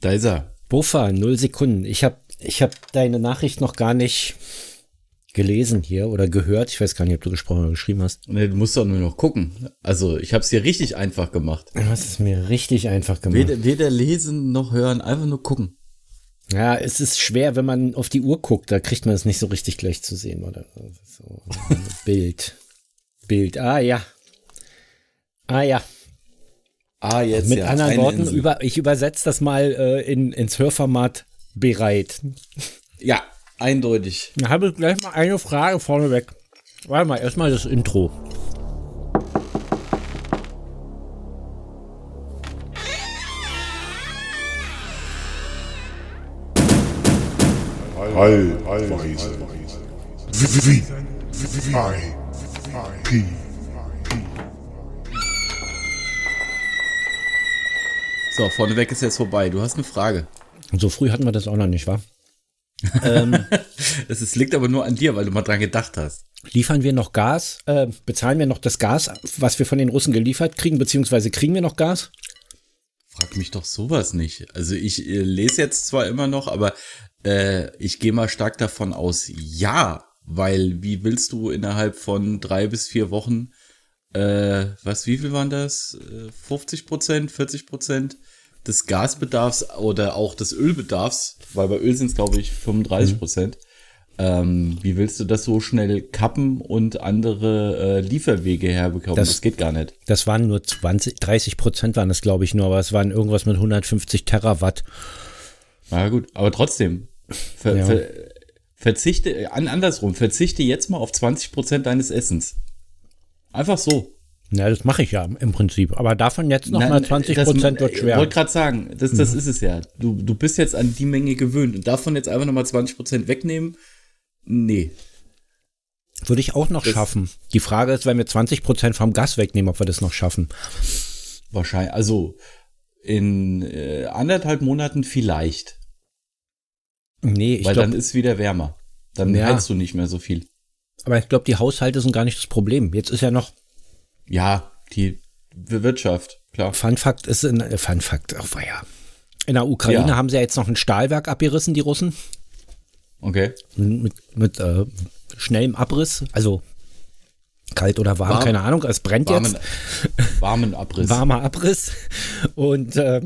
Da ist er. Buffer, null Sekunden. Ich habe ich hab deine Nachricht noch gar nicht gelesen hier oder gehört. Ich weiß gar nicht, ob du gesprochen oder geschrieben hast. Nee, du musst doch nur noch gucken. Also, ich habe es dir richtig einfach gemacht. Du hast es mir richtig einfach gemacht. Weder, weder lesen noch hören, einfach nur gucken. Ja, es ist schwer, wenn man auf die Uhr guckt, da kriegt man es nicht so richtig gleich zu sehen, oder? So, Bild. Bild. Ah ja. Ah ja. Ah, jetzt. Mit ja, anderen Worten, Insel. über, ich übersetze das mal äh, in, ins Hörformat bereit. Ja, eindeutig. Da habe ich gleich mal eine Frage vorneweg. Warte mal, erstmal das Intro. Allweise. Wie, wie, I, P, So, vorneweg ist jetzt vorbei. Du hast eine Frage. So früh hatten wir das auch noch nicht, wa? Es ist, liegt aber nur an dir, weil du mal dran gedacht hast. Liefern wir noch Gas? Äh, bezahlen wir noch das Gas, was wir von den Russen geliefert kriegen, beziehungsweise kriegen wir noch Gas? Frag mich doch sowas nicht. Also ich äh, lese jetzt zwar immer noch, aber äh, ich gehe mal stark davon aus, ja. Weil wie willst du innerhalb von drei bis vier Wochen, äh, was, wie viel waren das? Äh, 50 Prozent, 40 Prozent des Gasbedarfs oder auch des Ölbedarfs, weil bei Öl sind es, glaube ich, 35 Prozent. Ähm, wie willst du das so schnell kappen und andere äh, Lieferwege herbekommen? Das- Das, geht gar nicht. Das waren nur 20, 30 Prozent waren das, glaube ich, nur, aber es waren irgendwas mit 150 Terawatt. Na gut, aber trotzdem. Ver, Ja. ver, verzichte, an, andersrum, verzichte jetzt mal auf 20 Prozent deines Essens. Einfach so. Ja, das mache ich ja im Prinzip. Aber davon jetzt noch mal 20 Prozent wird Ich schwer. wollte gerade sagen, das, das ist es ja. Du, du bist jetzt an die Menge gewöhnt und davon jetzt einfach nochmal 20 Prozent wegnehmen, nee. Würde ich auch noch schaffen. Die Frage ist, wenn wir 20 Prozent vom Gas wegnehmen, ob wir das noch schaffen. Wahrscheinlich, also in äh, anderthalb Monaten vielleicht, Nee, ich weil dann glaube, ist wieder wärmer. Dann Ja. du nicht mehr so viel. Aber ich glaube, die Haushalte sind gar nicht das Problem. Jetzt ist ja noch, Ja, die Wirtschaft, klar. Fun Fact ist in, äh, Fun Fact, oh, ja. In der Ukraine Ja. haben sie ja jetzt noch ein Stahlwerk abgerissen, die Russen. Okay. Mit, mit äh, schnellem Abriss, also kalt oder warm, Warm. keine Ahnung. Es brennt Warmen, jetzt. warmen Abriss. warmer Abriss. Und äh,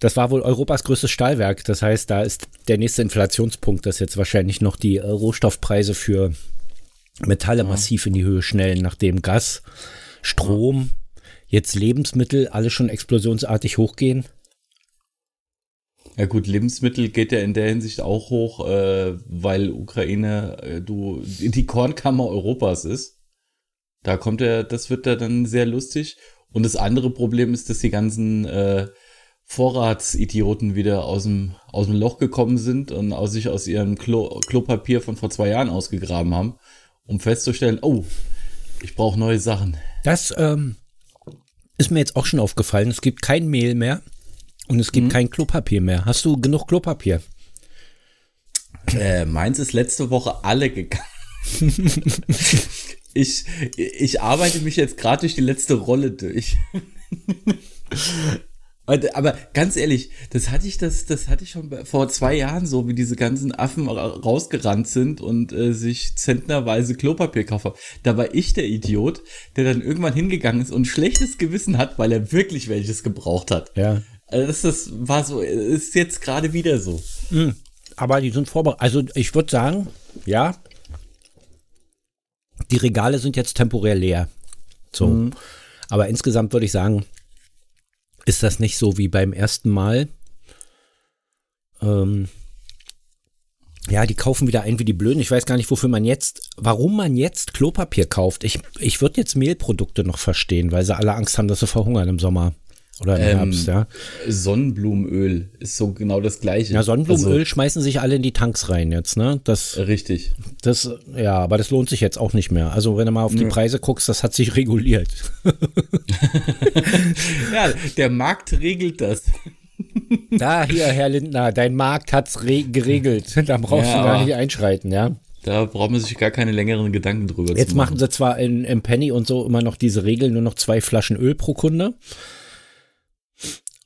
das war wohl Europas größtes Stahlwerk. Das heißt, da ist der nächste Inflationspunkt, dass jetzt wahrscheinlich noch die äh, Rohstoffpreise für Metalle massiv in die Höhe schnellen, nachdem Gas, Strom, jetzt Lebensmittel alle schon explosionsartig hochgehen. Ja gut, Lebensmittel geht ja in der Hinsicht auch hoch, äh, weil Ukraine äh, du die Kornkammer Europas ist. Da kommt er, das wird da dann sehr lustig. Und das andere Problem ist, dass die ganzen äh, Vorratsidioten wieder aus dem, aus dem Loch gekommen sind und aus sich aus ihrem Klo, Klopapier von vor zwei Jahren ausgegraben haben, um festzustellen, oh, ich brauche neue Sachen. Das ähm, ist mir jetzt auch schon aufgefallen. Es gibt kein Mehl mehr und es gibt kein Klopapier mehr. Hast du genug Klopapier? Äh, meins ist letzte Woche alle gegangen. ich, ich arbeite mich jetzt gerade durch die letzte Rolle durch. Und, Aber ganz ehrlich, das hatte ich, das, das hatte ich schon vor zwei Jahren so, wie diese ganzen Affen ra- rausgerannt sind und äh, sich zentnerweise Klopapier kaufen. Da war ich der Idiot, der dann irgendwann hingegangen ist und schlechtes Gewissen hat, weil er wirklich welches gebraucht hat. Ja. Also das, das war so, ist jetzt gerade wieder so. Aber die sind vorbereitet. Also ich würde sagen, ja, die Regale sind jetzt temporär leer. So. Aber insgesamt würde ich sagen, ist das nicht so wie beim ersten Mal. Ähm, ja, die kaufen wieder ein wie die Blöden. Ich weiß gar nicht, wofür man jetzt, warum man jetzt Klopapier kauft. Ich, ich würde jetzt Mehlprodukte noch verstehen, weil sie alle Angst haben, dass sie verhungern im Sommer oder im Ähm, Herbst, ja. Sonnenblumenöl ist so genau das gleiche. Ja, Sonnenblumenöl Also, schmeißen sich alle in die Tanks rein jetzt, ne? Das, richtig. das, ja, aber das lohnt sich jetzt auch nicht mehr. Also, wenn du mal auf die Preise guckst, das hat sich reguliert. Ja, der Markt regelt das. Da, hier, Herr Lindner, dein Markt hat's re geregelt. Da brauchst Ja, du gar nicht einschreiten, ja. Da braucht man sich gar keine längeren Gedanken drüber Jetzt zu machen sie zwar in, im Penny und so immer noch diese Regel, nur noch zwei Flaschen Öl pro Kunde.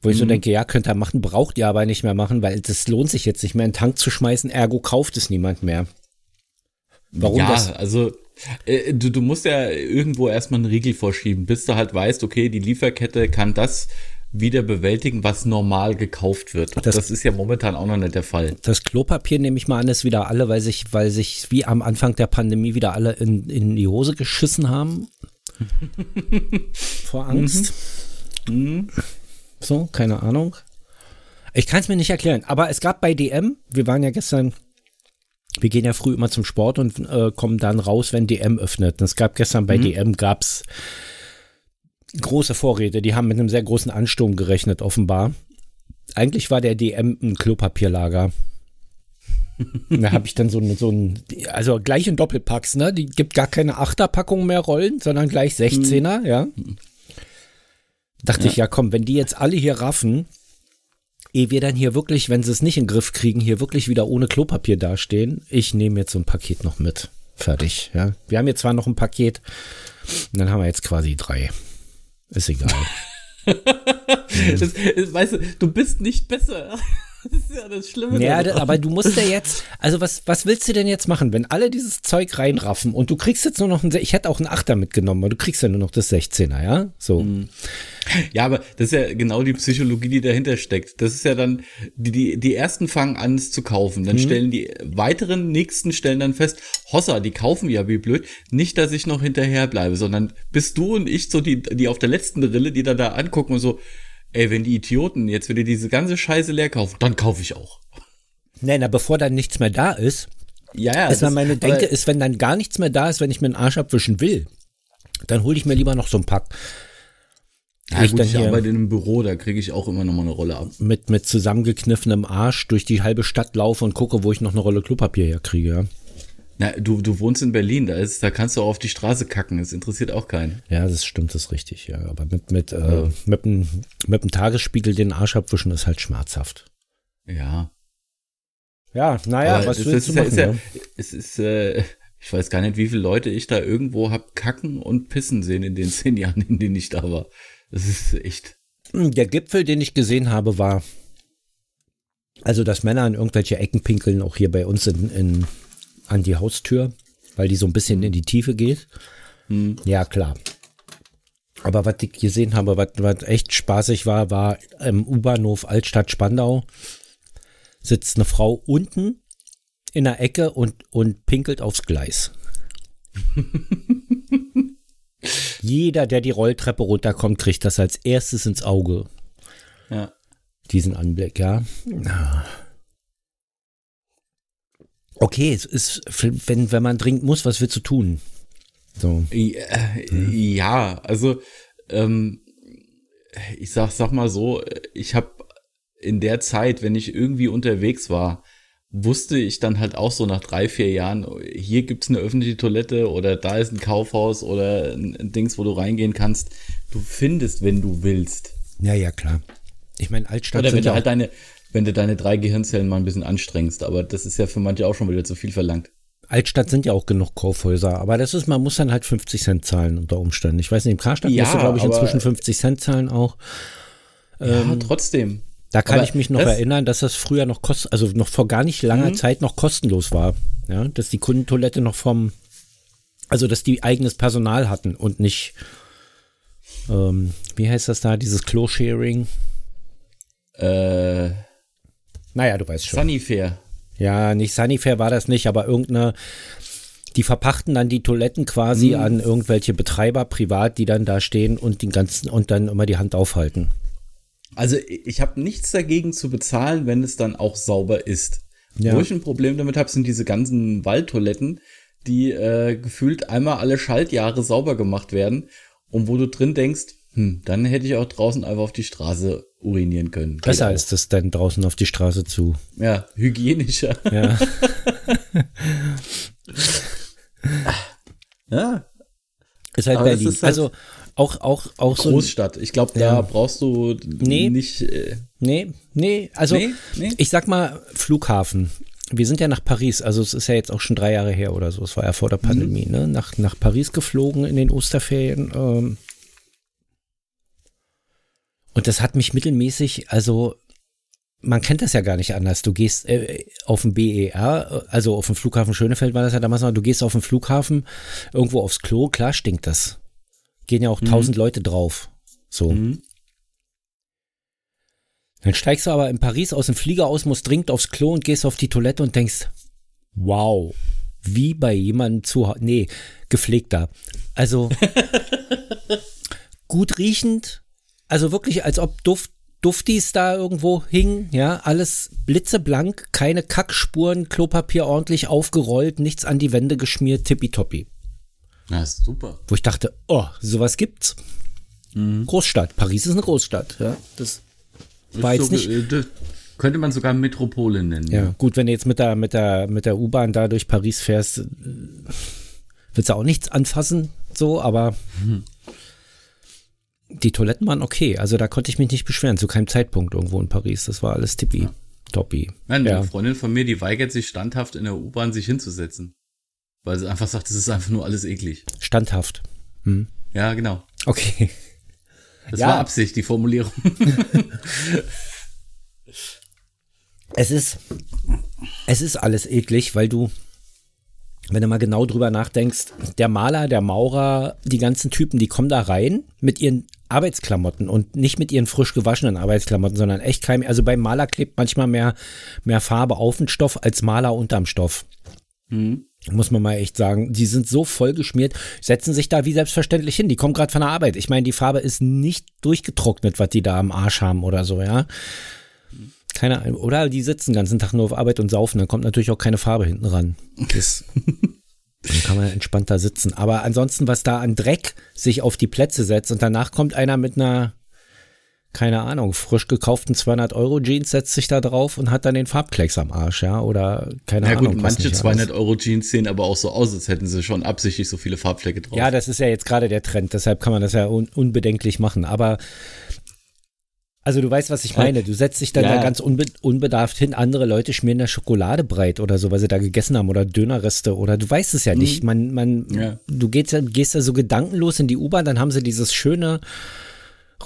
Wo ich so denke, ja, könnt ihr machen, braucht ihr aber nicht mehr machen, weil das lohnt sich jetzt nicht mehr, in den Tank zu schmeißen, ergo kauft es niemand mehr. Warum ja, das? also äh, du, du musst ja irgendwo erstmal einen Riegel vorschieben, bis du halt weißt, okay, die Lieferkette kann das wieder bewältigen, was normal gekauft wird. Das, das, ist ja momentan auch noch nicht der Fall. Das Klopapier nehme ich mal an, ist wieder alle, weil sich, weil sich wie am Anfang der Pandemie wieder alle in, in die Hose geschissen haben. Vor Angst. Mhm. Mhm. So, keine Ahnung. Ich kann es mir nicht erklären, aber es gab bei DM, wir waren ja gestern, wir gehen ja früh immer zum Sport und äh, kommen dann raus, wenn DM öffnet. Und es gab gestern bei mhm. DM gab's große Vorräte, die haben mit einem sehr großen Ansturm gerechnet, offenbar. Eigentlich war der DM ein Klopapierlager. da habe ich dann so, ein, so ein, also gleich in Doppelpacks, ne? Die gibt gar keine Achterpackung mehr Rollen, sondern gleich 16er, mhm. ja. Dachte ja. ich, ja komm, wenn die jetzt alle hier raffen, ehe wir dann hier wirklich, wenn sie es nicht in den Griff kriegen, hier wirklich wieder ohne Klopapier dastehen, ich nehme jetzt so ein Paket noch mit. Fertig, ja. Wir haben jetzt zwar noch ein Paket, und dann haben wir jetzt quasi drei. Ist egal. das, weißt du, du bist nicht besser. Das ist ja das Schlimme. Ja, aber du musst ja jetzt, also was, was willst du denn jetzt machen, wenn alle dieses Zeug reinraffen und du kriegst jetzt nur noch ein, ich hätte auch einen Achter mitgenommen, aber du kriegst ja nur noch das 16er, ja? So. Mhm. Ja, aber das ist ja genau die Psychologie, die dahinter steckt. Das ist ja dann, die, die, die ersten fangen an, es zu kaufen. Dann mhm. stellen die weiteren nächsten stellen dann fest, Hossa, die kaufen ja wie blöd. Nicht, dass ich noch hinterher bleibe, sondern bist du und ich so die, die auf der letzten Rille, die da da angucken und so, ey, wenn die Idioten jetzt wieder diese ganze Scheiße leer kaufen, dann kaufe ich auch. Nein, na, bevor dann nichts mehr da ist, ja, ja, ist dann meine Denke, ist, wenn dann gar nichts mehr da ist, wenn ich mir den Arsch abwischen will, dann hole ich mir lieber noch so ein Pack. Ja, ich, gut, ich arbeite in einem Büro, da kriege ich auch immer noch mal eine Rolle ab. Mit, mit zusammengekniffenem Arsch durch die halbe Stadt laufe und gucke, wo ich noch eine Rolle Klopapier herkriege. Ja. Na, du, du wohnst in Berlin, da ist, da kannst du auch auf die Straße kacken, das interessiert auch keinen. Ja, das stimmt, das ist richtig, ja. Aber mit, mit, äh, ja. mit, dem, mit dem Tagesspiegel den Arsch abwischen ist halt schmerzhaft. Ja. Ja, naja, Aber was das, willst das du machen? Ist ja, ja, es ist, äh, ich weiß gar nicht, wie viele Leute ich da irgendwo hab kacken und pissen sehen in den zehn Jahren, in denen ich da war. Das ist echt. Der Gipfel, den ich gesehen habe, war, also dass Männer in irgendwelche Ecken pinkeln, auch hier bei uns in, in an die Haustür, weil die so ein bisschen in die Tiefe geht. Hm. Ja, klar. Aber was ich gesehen habe, was, was echt spaßig war, war im U-Bahnhof Altstadt Spandau sitzt eine Frau unten in der Ecke und, und pinkelt aufs Gleis. Jeder, der die Rolltreppe runterkommt, kriegt das als erstes ins Auge. Ja. Diesen Anblick, ja. Okay, es ist, wenn, wenn man dringend muss, was willst du tun? So. Ja, also ähm, ich sag, sag mal so, ich habe in der Zeit, wenn ich irgendwie unterwegs war, wusste ich dann halt auch so nach drei, vier Jahren, hier gibt's eine öffentliche Toilette oder da ist ein Kaufhaus oder ein Dings, wo du reingehen kannst. Du findest, wenn du willst. Ja, ja, klar. Ich meine, Altstadt. Oder wenn du halt deine, wenn du deine drei Gehirnzellen mal ein bisschen anstrengst. Aber das ist ja für manche auch schon wieder zu viel verlangt. Altstadt sind ja auch genug Kaufhäuser, aber das ist, man muss dann halt 50 Cent zahlen unter Umständen. Ich weiß nicht, im Karstadt ja, musst du, glaube ich, inzwischen 50 Cent zahlen auch. Ja, ähm, trotzdem. Da kann aber ich mich noch erinnern, dass das früher noch kost, also noch vor gar nicht langer mhm. Zeit noch kostenlos war. Ja, dass die Kundentoilette noch vom, also dass die eigenes Personal hatten und nicht, ähm, wie heißt das da, dieses Klo-Sharing? Äh, naja, du weißt schon. Sunnyfair. Ja, nicht Sunnyfair war das nicht, aber irgendeine, die verpachten dann die Toiletten quasi mhm. an irgendwelche Betreiber privat, die dann da stehen und den ganzen und dann immer die Hand aufhalten. Also ich habe nichts dagegen zu bezahlen, wenn es dann auch sauber ist. Ja. Wo ich ein Problem damit habe, sind diese ganzen Waldtoiletten, die äh, gefühlt einmal alle Schaltjahre sauber gemacht werden und wo du drin denkst, hm, dann hätte ich auch draußen einfach auf die Straße urinieren können. Besser ist es dann draußen auf die Straße zu. Ja, hygienischer. Ja. ja. Ist halt Aber Berlin. Ist halt also auch, auch, auch so. Großstadt. Ich glaube, da ja. brauchst du nee, nicht. Äh, nee, nee. Also, nee, nee. ich sag mal, Flughafen. Wir sind ja nach Paris, also es ist ja jetzt auch schon drei Jahre her oder so, es war ja vor der mhm. Pandemie, mhm. ne? Nach, nach Paris geflogen in den Osterferien. Ähm, Und das hat mich mittelmäßig, also man kennt das ja gar nicht anders. Du gehst äh, auf den BER, also auf dem Flughafen Schönefeld war das ja damals noch, du gehst auf den Flughafen, irgendwo aufs Klo, klar stinkt das. Gehen ja auch Mhm. tausend Leute drauf. So. Mhm. Dann steigst du aber in Paris aus dem Flieger aus, musst dringend aufs Klo und gehst auf die Toilette und denkst, wow, wie bei jemandem zu nee, gepflegter. Also gut riechend, also wirklich, als ob Duft, Duftis da irgendwo hingen, ja, alles blitzeblank, keine Kackspuren, Klopapier ordentlich aufgerollt, nichts an die Wände geschmiert, tippitoppi. Na, ist super. Wo ich dachte, oh, sowas gibt's. Großstadt, Paris ist eine Großstadt, ja, das war Ist jetzt so, nicht, äh, könnte man sogar Metropole nennen. Ja, gut, wenn du jetzt mit der, mit der, mit der U-Bahn da durch Paris fährst, äh, willst du auch nichts anfassen, so, aber die Toiletten waren okay. Also da konnte ich mich nicht beschweren, zu keinem Zeitpunkt irgendwo in Paris. Das war alles tippi. Toppi. Nein, Ja. Eine Freundin von mir, die weigert sich standhaft in der U-Bahn sich hinzusetzen. Weil sie einfach sagt, das ist einfach nur alles eklig. Standhaft. Ja, genau. Okay. Das Ja. war Absicht, die Formulierung. Es ist, es ist alles eklig, weil du, wenn du mal genau drüber nachdenkst, der Maler, der Maurer, die ganzen Typen, die kommen da rein mit ihren Arbeitsklamotten und nicht mit ihren frisch gewaschenen Arbeitsklamotten, sondern echt kein, also beim Maler klebt manchmal mehr, mehr Farbe auf den Stoff als Maler unterm Stoff. Muss man mal echt sagen. Die sind so voll geschmiert, setzen sich da wie selbstverständlich hin. Die kommen gerade von der Arbeit. Ich meine, die Farbe ist nicht durchgetrocknet, was die da am Arsch haben oder so, ja. Keine Ahnung. Oder die sitzen den ganzen Tag nur auf Arbeit und saufen. Dann kommt natürlich auch keine Farbe hinten ran. Das, dann kann man entspannt da sitzen. Aber ansonsten, was da an Dreck sich auf die Plätze setzt und danach kommt einer mit einer, keine Ahnung, frisch gekauften 200 Euro Jeans, setzt sich da drauf und hat dann den Farbklecks am Arsch, ja. Oder keine Ja Ahnung. gut, was manche nicht 200 alles. Euro Jeans sehen aber auch so aus, als hätten sie schon absichtlich so viele Farbflecke drauf. Ja, das ist ja jetzt gerade der Trend, deshalb kann man das ja un unbedenklich machen. Aber also du weißt, was ich meine. Du setzt dich dann Ja. da ganz unbe unbedarft hin, andere Leute schmieren da Schokolade breit oder so, weil sie da gegessen haben oder Dönerreste oder du weißt es ja nicht. Man, man, Ja. du gehst ja, gehst ja so gedankenlos in die U-Bahn, dann haben sie dieses schöne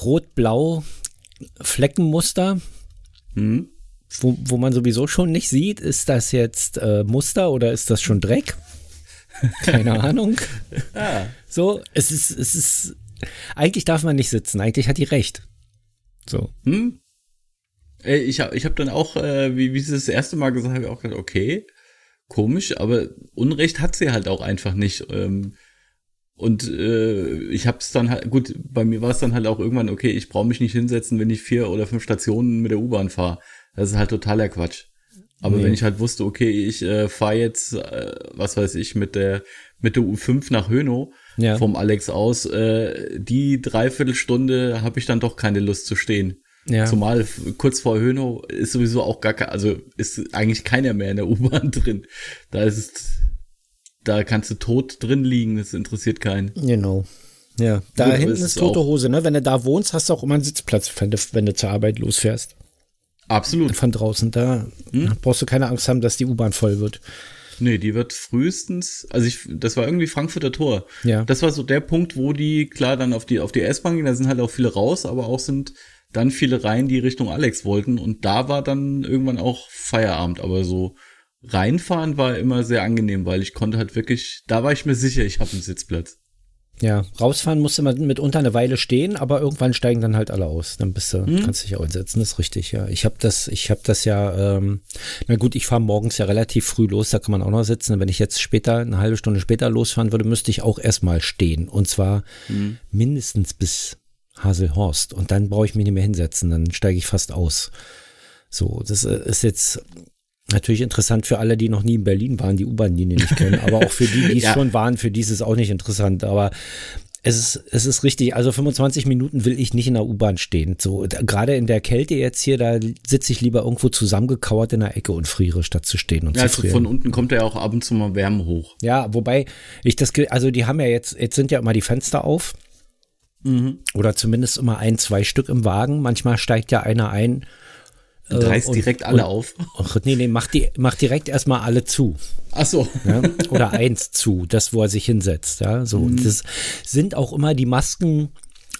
rot-blau Fleckenmuster, Hm? wo, wo man sowieso schon nicht sieht, ist das jetzt äh, Muster oder ist das schon Dreck? Keine Ahnung. Ah, So, es ist, es ist, eigentlich darf man nicht sitzen, eigentlich hat die recht. So. hm? Ich habe ich hab dann auch, äh, wie, wie sie das erste Mal gesagt haben, auch gedacht, okay, komisch, aber Unrecht hat sie halt auch einfach nicht. Ähm, und äh, ich habe es dann halt, gut, bei mir war es dann halt auch irgendwann, okay, ich brauche mich nicht hinsetzen, wenn ich vier oder fünf Stationen mit der U-Bahn fahre. Das ist halt totaler Quatsch. Aber Nee. wenn ich halt wusste, okay, ich äh, fahre jetzt, äh, was weiß ich, mit der mit der U5 nach Hönow Ja. vom Alex aus, äh, die Dreiviertelstunde habe ich dann doch keine Lust zu stehen. Ja. Zumal kurz vor Hönow ist sowieso auch gar kein, also ist eigentlich keiner mehr in der U-Bahn drin. Da ist es, da kannst du tot drin liegen, das interessiert keinen. Genau. Ja, da Gut, hinten ist ist tote Hose, ne? Wenn du da wohnst, hast du auch immer einen Sitzplatz, wenn du, wenn du zur Arbeit losfährst. Absolut. Von draußen, da Hm? brauchst du keine Angst haben, dass die U-Bahn voll wird. Nee, die wird frühestens, also ich, das war irgendwie Frankfurter Tor. Ja. Das war so der Punkt, wo die, klar, dann auf die, auf die S-Bahn gehen, da sind halt auch viele raus, aber auch sind dann viele rein, die Richtung Alex wollten. Und da war dann irgendwann auch Feierabend, aber so reinfahren war immer sehr angenehm, weil ich konnte halt wirklich, da war ich mir sicher, ich habe einen Sitzplatz. Ja, rausfahren musst du mal mitunter eine Weile stehen, aber irgendwann steigen dann halt alle aus. Dann bist du, Hm? kannst dich auch hinsetzen, das ist richtig, ja. Ich habe das, ich habe das ja, ähm, na gut, ich fahre morgens ja relativ früh los, da kann man auch noch sitzen. Wenn ich jetzt später, eine halbe Stunde später losfahren würde, müsste ich auch erstmal stehen. Und zwar Hm. mindestens bis Haselhorst. Und dann brauche ich mich nicht mehr hinsetzen, dann steige ich fast aus. So, das äh, ist jetzt natürlich interessant für alle, die noch nie in Berlin waren, die U-Bahn-Linie nicht kennen, aber auch für die, die es Ja. schon waren, für die ist es auch nicht interessant. Aber es ist, es ist richtig, also 25 Minuten will ich nicht in der U-Bahn stehen. So, da, gerade in der Kälte jetzt hier, da sitze ich lieber irgendwo zusammengekauert in der Ecke und friere, statt zu stehen und Ja, zu also frieren. von unten kommt ja auch ab und zu mal Wärme hoch. Ja, wobei ich das, also die haben ja jetzt, jetzt sind ja immer die Fenster auf. Oder zumindest immer ein, zwei Stück im Wagen. Manchmal steigt ja einer ein. Und reißt Äh, und- direkt alle und- auf. Ach, nee, nee, mach, die, mach direkt erstmal alle zu. Ach so. Ja? Oder eins zu, das, wo er sich hinsetzt. Ja, so. Das sind auch immer die Masken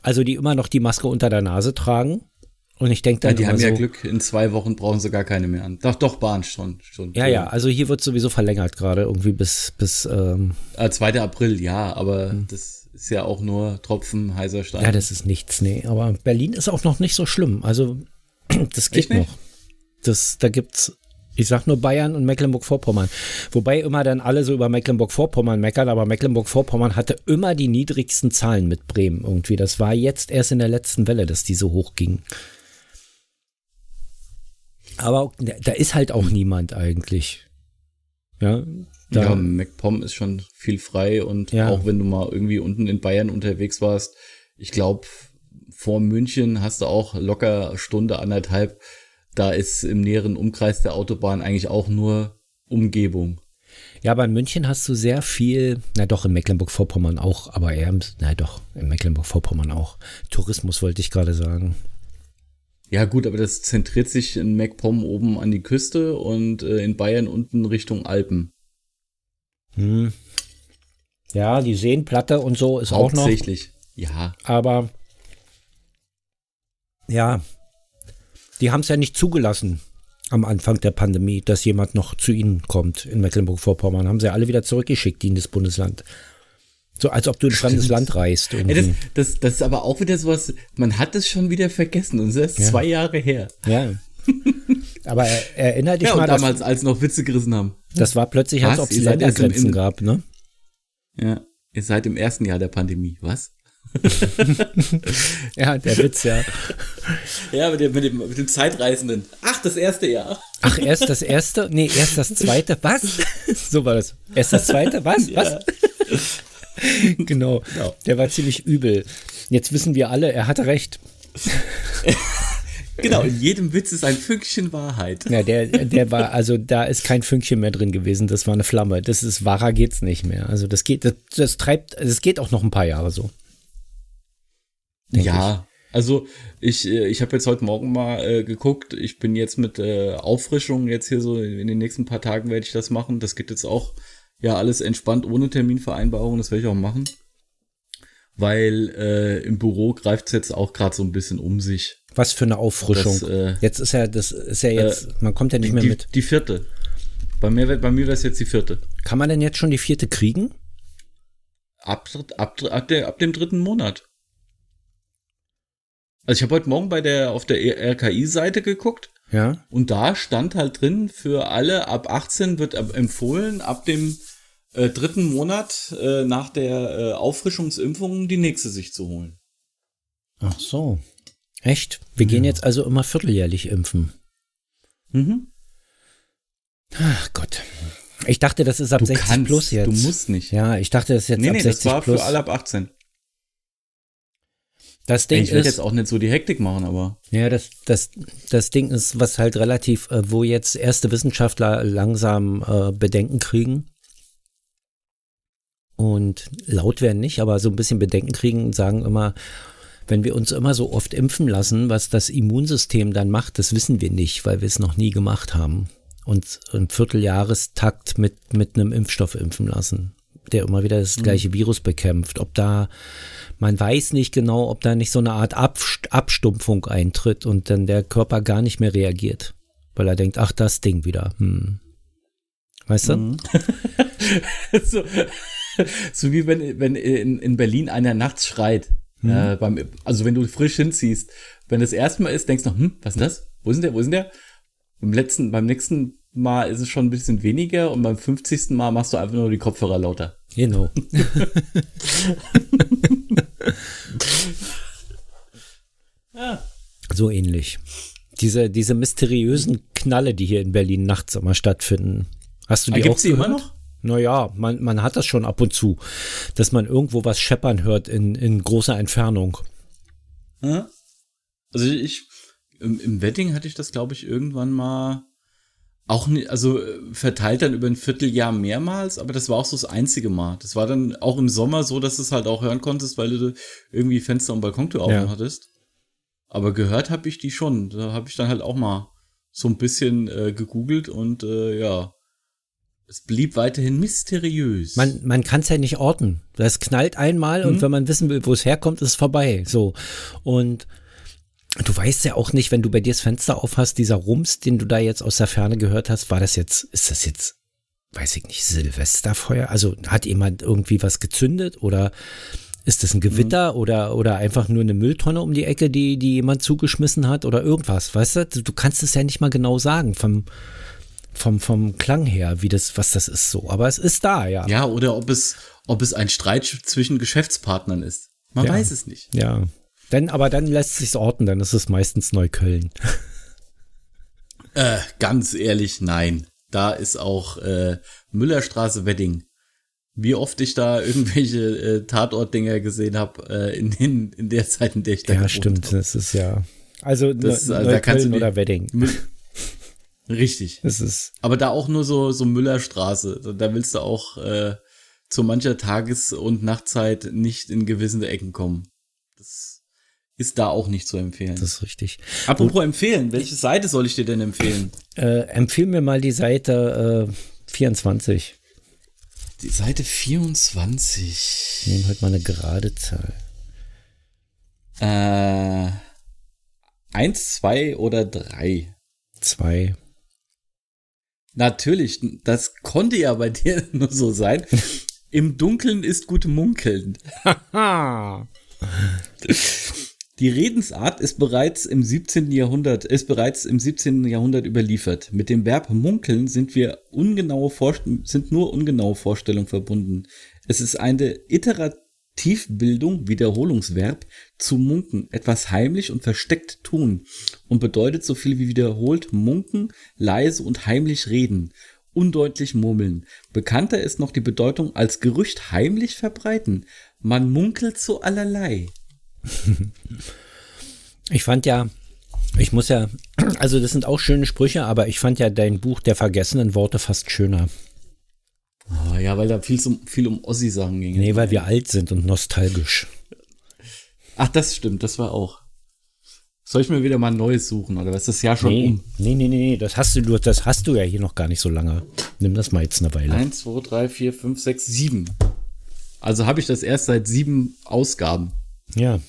also die immer noch die Maske unter der Nase tragen. Und ich denke dann Ja, die haben so, ja Glück, in zwei Wochen brauchen sie gar keine mehr an. Doch, doch, Bahn schon. schon Ja, ja, also hier wird sowieso verlängert gerade irgendwie bis, bis ähm, Äh, 2. April, ja, aber das ist ja auch nur Tropfen, heißer Stein. Ja, das ist nichts, nee. Aber Berlin ist auch noch nicht so schlimm. Also das geht noch. Das, da gibt's, ich sag nur Bayern und Mecklenburg-Vorpommern. Wobei immer dann alle so über Mecklenburg-Vorpommern meckern, aber Mecklenburg-Vorpommern hatte immer die niedrigsten Zahlen mit Bremen irgendwie. Das war jetzt erst in der letzten Welle, dass die so hoch ging. Aber da ist halt auch niemand eigentlich. Ja, da, ja, MacPom ist schon viel frei und Ja. auch wenn du mal irgendwie unten in Bayern unterwegs warst, ich glaube, vor München hast du auch locker Stunde, anderthalb. Da ist im näheren Umkreis der Autobahn eigentlich auch nur Umgebung. Ja, aber in München hast du sehr viel, na doch, in Mecklenburg-Vorpommern auch, aber eher, na doch, in Mecklenburg-Vorpommern auch. Tourismus wollte ich gerade sagen. Ja gut, aber das zentriert sich in MacPom oben an die Küste und äh, in Bayern unten Richtung Alpen. Hm. Ja, die Seenplatte und so ist auch noch, Hauptsächlich. Ja, aber ja, die haben es ja nicht zugelassen am Anfang der Pandemie, dass jemand noch zu ihnen kommt in Mecklenburg-Vorpommern. Haben sie alle wieder zurückgeschickt, die in das Bundesland. So als ob du in ein fremdes Land reist. Irgendwie. das, das, das ist aber auch wieder sowas, man hat es schon wieder vergessen und es ist erst zwei Jahre her. ja. Aber er, erinnere dich Ja, mal, und dass, damals, als noch Witze gerissen haben. Das war plötzlich, als Was? ob es im- Ländergrenzen im- gab, ne? Ja, ihr seid im ersten Jahr der Pandemie, was? Ja, der Witz, ja. Ja, mit dem, mit dem, mit dem Zeitreisenden. Ach, das erste Jahr. Ach, erst das erste? Nee, erst das zweite. Was? So war das. Erst das zweite? Was? Was? Genau. Genau. Der war ziemlich übel. Jetzt wissen wir alle, er hatte recht. Genau, in jedem Witz ist ein Fünkchen Wahrheit. Ja, der, der war, also da ist kein Fünkchen mehr drin gewesen. Das war eine Flamme. Das ist wahrer geht's nicht mehr. Also das geht, das, das treibt, das geht auch noch ein paar Jahre so. Ja, also ich, äh, ich habe jetzt heute Morgen mal äh, geguckt. Ich bin jetzt mit äh, Auffrischung jetzt hier so in den nächsten paar Tagen werde ich das machen. Das geht jetzt auch ja alles entspannt ohne Terminvereinbarung. Das werde ich auch machen, weil äh, im Büro greift es jetzt auch gerade so ein bisschen um sich. Was für eine Auffrischung. Das, äh, jetzt ist ja, das ist ja jetzt, man kommt ja nicht mehr die, mit. die vierte. Bei mir, bei mir wäre es jetzt die vierte. Kann man denn jetzt schon die vierte kriegen? Ab, ab, ab, der, ab dem dritten Monat. Also ich habe heute Morgen bei der auf der RKI-Seite geguckt Ja. und da stand halt drin, für alle ab 18 wird empfohlen, ab dem äh, dritten Monat äh, nach der äh, Auffrischungsimpfung die nächste sich zu holen. Ach so. Echt? Wir gehen jetzt also immer vierteljährlich impfen. Mhm. Ach Gott. Ich dachte, das ist ab Du 60 kannst, plus jetzt. du musst nicht. Ja, ich dachte, das ist jetzt nee, ab nee, das 60 war plus. für alle ab 18. das Ding Ich ist, jetzt auch nicht so die Hektik machen, aber ja, das, das, das Ding ist, was halt relativ, äh, wo jetzt erste Wissenschaftler langsam äh, Bedenken kriegen und laut werden nicht, aber so ein bisschen Bedenken kriegen und sagen immer, wenn wir uns immer so oft impfen lassen, was das Immunsystem dann macht, das wissen wir nicht, weil wir es noch nie gemacht haben. Und im Vierteljahrestakt mit, mit einem Impfstoff impfen lassen, der immer wieder das gleiche Virus bekämpft. Ob da, man weiß nicht genau, ob da nicht so eine Art Abst Abstumpfung eintritt und dann der Körper gar nicht mehr reagiert, weil er denkt, ach, das Ding wieder. Hm. Weißt du? so, so wie wenn, wenn in, in Berlin einer nachts schreit. Äh, beim, also wenn du frisch hinziehst, wenn das erste Mal ist, denkst du noch, hm, was ist das? Wo ist der? Wo ist der? Beim letzten, beim nächsten Mal ist es schon ein bisschen weniger und beim 50. Mal machst du einfach nur die Kopfhörer lauter. Genau. So ähnlich. Diese, diese mysteriösen Knalle, die hier in Berlin nachts immer stattfinden. Hast du die Gibt's auch die immer gehört? noch? Naja, man, man hat das schon ab und zu, dass man irgendwo was scheppern hört in, in großer Entfernung. Also ich, im, im Wedding hatte ich das, glaube ich, irgendwann mal auch nicht, also äh, verteilt dann über ein Vierteljahr mehrmals, aber das war auch so das einzige Mal. Das war dann auch im Sommer so, dass du es halt auch hören konntest, weil du irgendwie Fenster und Balkontür offen Ja. hattest. Aber gehört habe ich die schon. Da habe ich dann halt auch mal so ein bisschen äh, gegoogelt und äh, ja. Es blieb weiterhin mysteriös. Man, man kann es ja nicht orten. Das knallt einmal und wenn man wissen will, wo es herkommt, ist es vorbei. So. Und du weißt ja auch nicht, wenn du bei dir das Fenster aufhast, dieser Rums, den du da jetzt aus der Ferne gehört hast, war das jetzt, ist das jetzt, weiß ich nicht, Silvesterfeuer? Also hat jemand irgendwie was gezündet oder ist das ein Gewitter oder, oder einfach nur eine Mülltonne um die Ecke, die, die jemand zugeschmissen hat oder irgendwas? Weißt du, du kannst es ja nicht mal genau sagen vom, vom, vom Klang her, wie das, was das ist so. Aber es ist da, ja. ja, oder ob es, ob es ein Streit zwischen Geschäftspartnern ist. Man Ja. weiß es nicht. Ja. Dann, aber dann lässt sich's orten, dann ist es meistens Neukölln. Äh, ganz ehrlich, nein. Da ist auch äh, Müllerstraße Wedding. Wie oft ich da irgendwelche äh, Tatortdinger gesehen habe äh, in, in, in der Zeit, in der ich da Ja, stimmt. hab. Das ist ja. Also, Das, Neu- also da kannst du Neukölln oder Wedding. Müll Richtig. Das ist. Aber da auch nur so, so Müllerstraße. Da willst du auch äh, zu mancher Tages- und Nachtzeit nicht in gewisse Ecken kommen. Das ist da auch nicht zu empfehlen. Das ist richtig. Apropos empfehlen, welche Seite soll ich dir denn empfehlen? Äh, empfehl mir mal die Seite äh, 24. Die Seite 24. Nehmen heute mal eine gerade Zahl. Äh, eins, zwei oder drei? Zwei. Natürlich, das konnte ja bei dir nur so sein. Im Dunkeln ist gut munkeln. Die Redensart ist bereits im 17. Jahrhundert, ist bereits im 17. Jahrhundert überliefert. Mit dem Verb munkeln sind wir ungenaue Vorst sind nur ungenaue Vorstellungen verbunden. Es ist eine Iterativbildung, Wiederholungsverb, zu munken, etwas heimlich und versteckt tun und bedeutet so viel wie wiederholt munken, leise und heimlich reden, undeutlich murmeln. Bekannter ist noch die Bedeutung als Gerücht heimlich verbreiten. Man munkelt so allerlei. Ich fand ja, ich muss ja, also das sind auch schöne Sprüche, aber ich fand ja dein Buch der vergessenen Worte fast schöner. Oh, ja, weil da viel, um, viel um Ossi-Sachen ging. Nee, weil wir alt sind und nostalgisch. Ach, das stimmt, das war auch. Soll ich mir wieder mal ein neues suchen, oder was ist das Jahr schon Nee, um? nee, nee, nee, das hast du, du- das hast du ja hier noch gar nicht so lange. Nimm das mal jetzt eine Weile. Eins, zwei, drei, vier, fünf, sechs, sieben. Also habe ich das erst seit sieben Ausgaben. Ja.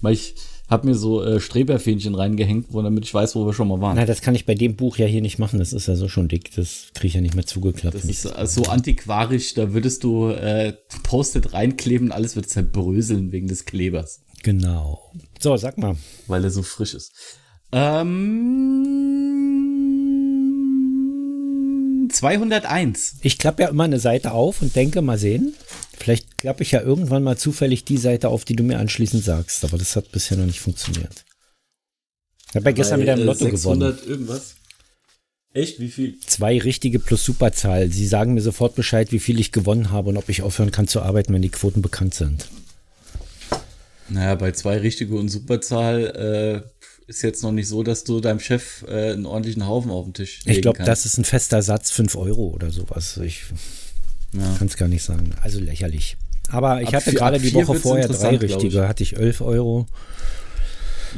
Weil ich habe mir so äh, Streberfähnchen reingehängt, wo, damit ich weiß, wo wir schon mal waren. Na, das kann ich bei dem Buch ja hier nicht machen. Das ist ja so schon dick. Das kriege ich ja nicht mehr zugeklappt. Das ist äh, so antiquarisch, da würdest du äh, Post-it reinkleben, alles wird zerbröseln wegen des Klebers, genau. So, sag mal. weil er so frisch ist. Ähm, 201. Ich klappe ja immer eine Seite auf und denke, mal sehen. Vielleicht klappe ich ja irgendwann mal zufällig die Seite auf, die du mir anschließend sagst. Aber das hat bisher noch nicht funktioniert. Ich habe ja gestern wieder im Bei, äh, Lotto gewonnen. 600 irgendwas. Echt? Wie viel? Zwei richtige plus Superzahl. Sie sagen mir sofort Bescheid, wie viel ich gewonnen habe und ob ich aufhören kann zu arbeiten, wenn die Quoten bekannt sind. Naja, bei zwei richtige und Superzahl äh, ist jetzt noch nicht so, dass du deinem Chef äh, einen ordentlichen Haufen auf den Tisch legen Ich glaube, das ist ein fester Satz, 5 Euro oder sowas. Ich Ja. kann es gar nicht sagen. Also lächerlich. Aber ich Ab hatte vier- gerade die Woche vorher drei glaub richtige. Hatte ich 11 Euro.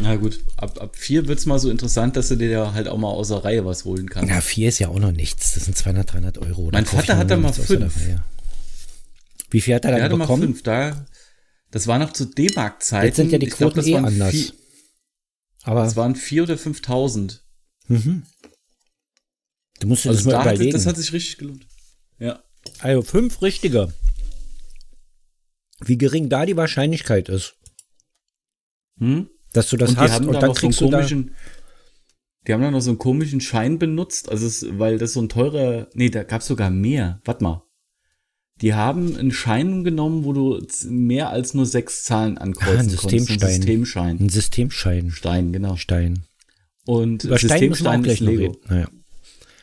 Na gut, ab, ab vier wird's mal so interessant, dass du dir ja halt auch mal außer Reihe was holen kannst. Na, vier ist ja auch noch nichts. Das sind 200, 300 Euro. Da Mein Vater hatte noch mal fünf. Wie viel hat er Der dann bekommen? fünf, da, das war noch zu D-Mark-Zeiten. Jetzt sind ja die glaub, Quoten das eh anders. vier- Aber Das waren vier oder 5.000. du musst dir das Also mal da hat, überlegen. das hat sich richtig gelohnt. Ja. Also fünf richtige. Wie gering da die Wahrscheinlichkeit ist, Hm? dass du das und hast und da dann noch so kriegst du da. die haben da noch so einen komischen Schein benutzt, also es, weil das so ein teurer, nee, da gab's sogar mehr. Warte mal. Die haben einen Schein genommen, wo du mehr als nur sechs Zahlen ankreuzen Ah, ein. Systemstein. Ein Systemschein. Ein Systemschein. Stein, genau. Stein. Und Über Stein Systemstein gleich ist Lego. Naja.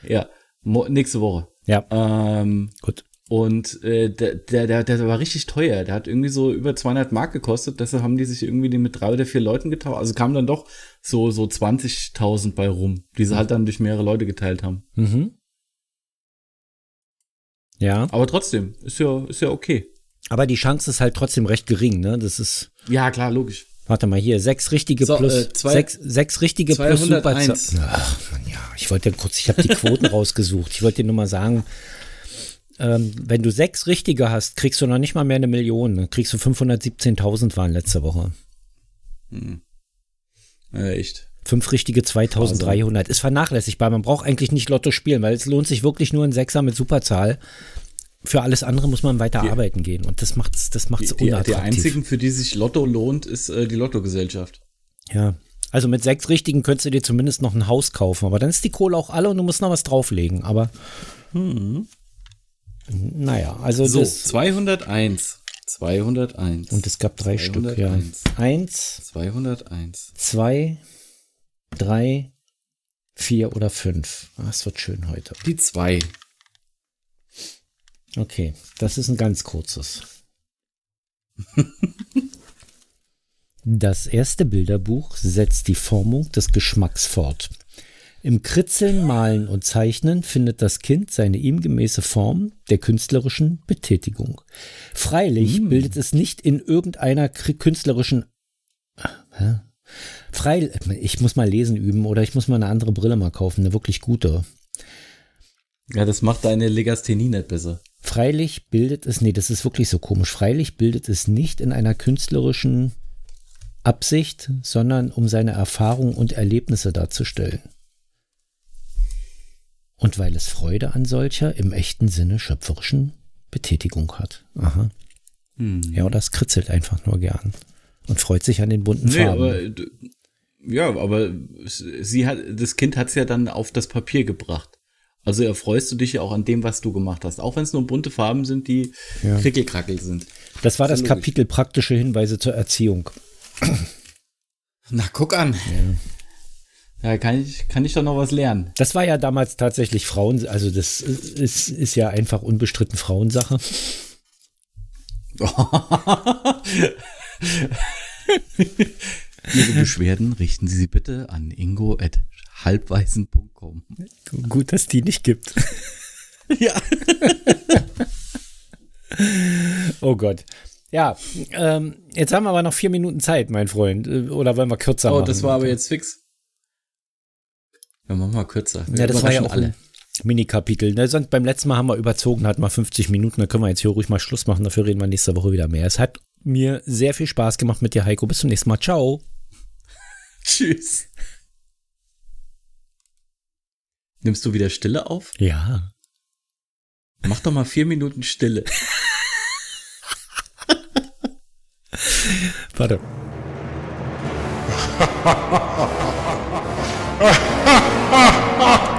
Ja, nächste Woche. Ja, Ähm, gut. Und äh, der, der, der, war richtig teuer. Der hat irgendwie so über 200 Mark gekostet. Deshalb haben die sich irgendwie den mit drei oder vier Leuten getauscht. Also kam dann doch so, so 20.000 bei rum, die sie halt dann durch mehrere Leute geteilt haben. Mhm. Ja, Aber trotzdem, ist ja, ist ja okay. aber die Chance ist halt trotzdem recht gering, ne? Das ist, Ja, klar, logisch. Warte mal hier, sechs richtige So, plus, äh, zwei- sechs, sechs richtige plus 201. Superzahl. Ach, ja, ich wollte kurz, ich habe die Quoten rausgesucht. Ich wollte dir nur mal sagen, ähm, wenn du sechs richtige hast, kriegst du noch nicht mal mehr eine Million. Dann kriegst du 517.000 waren letzte Woche. Ja, echt. Fünf richtige 2300. Ist vernachlässigbar. Man braucht eigentlich nicht Lotto spielen, weil es lohnt sich wirklich nur ein Sechser mit Superzahl. Für alles andere muss man weiter Die- arbeiten gehen und das macht's, das macht's Die, die, die unattraktiv. einzigen, für die sich Lotto lohnt, ist äh, die Lottogesellschaft. Ja. Also mit sechs richtigen könntest du dir zumindest noch ein Haus kaufen, aber dann ist die Kohle auch alle und du musst noch was drauflegen. Aber naja, also So, das 201. 201. und es gab drei Stück. Ja. 201. Eins, 201. zwei, drei, vier oder fünf. Ah, Es wird schön heute. Die 2. Okay, das ist ein ganz kurzes. Das erste Bilderbuch setzt die Formung des Geschmacks fort. Im Kritzeln, Malen und Zeichnen findet das Kind seine ihm gemäße Form der künstlerischen Betätigung. Freilich bildet es nicht in irgendeiner künstlerischen Hä? Frei, ich muss mal lesen üben oder ich muss mal eine andere Brille mal kaufen, eine wirklich gute. Ja, das macht deine Legasthenie nicht besser. Freilich bildet es, nee, das ist wirklich so komisch. Freilich bildet es nicht in einer künstlerischen Absicht, sondern um seine Erfahrungen und Erlebnisse darzustellen. Und weil es Freude an solcher im echten Sinne schöpferischen Betätigung hat. Aha. Ja, oder es kritzelt einfach nur gern und freut sich an den bunten Nee, Farben. aber ja, aber sie hat das Kind hat es ja dann auf das Papier gebracht. Also erfreust du dich ja auch an dem, was du gemacht hast, auch wenn es nur bunte Farben sind, die Ja. krickelkrackel sind. das war das logisch. Kapitel praktische Hinweise zur Erziehung. Na, guck an. Ja, kann ich kann ich doch noch was lernen. Das war ja damals tatsächlich Frauen, also das ist, ist ja einfach unbestritten Frauensache. Ihre Beschwerden richten Sie sie bitte an ingo@halbweisen.com. Gut, dass die nicht gibt. Ja. Oh Gott. Ja, ähm, jetzt haben wir aber noch vier Minuten Zeit, mein Freund. Äh, Oder wollen wir kürzer Oh, machen? das war aber jetzt fix. Ja, machen wir mal kürzer. Wir Ja, das war ja auch ein Mini-Kapitel. Ne, sonst beim letzten Mal haben wir überzogen, hatten wir 50 Minuten. Da können wir jetzt hier ruhig mal Schluss machen. Dafür reden wir nächste Woche wieder mehr. Es hat mir sehr viel Spaß gemacht mit dir, Heiko. Bis zum nächsten Mal. Ciao. Tschüss. Nimmst du wieder Stille auf? Ja. Mach doch mal vier Minuten Stille. Warte. ha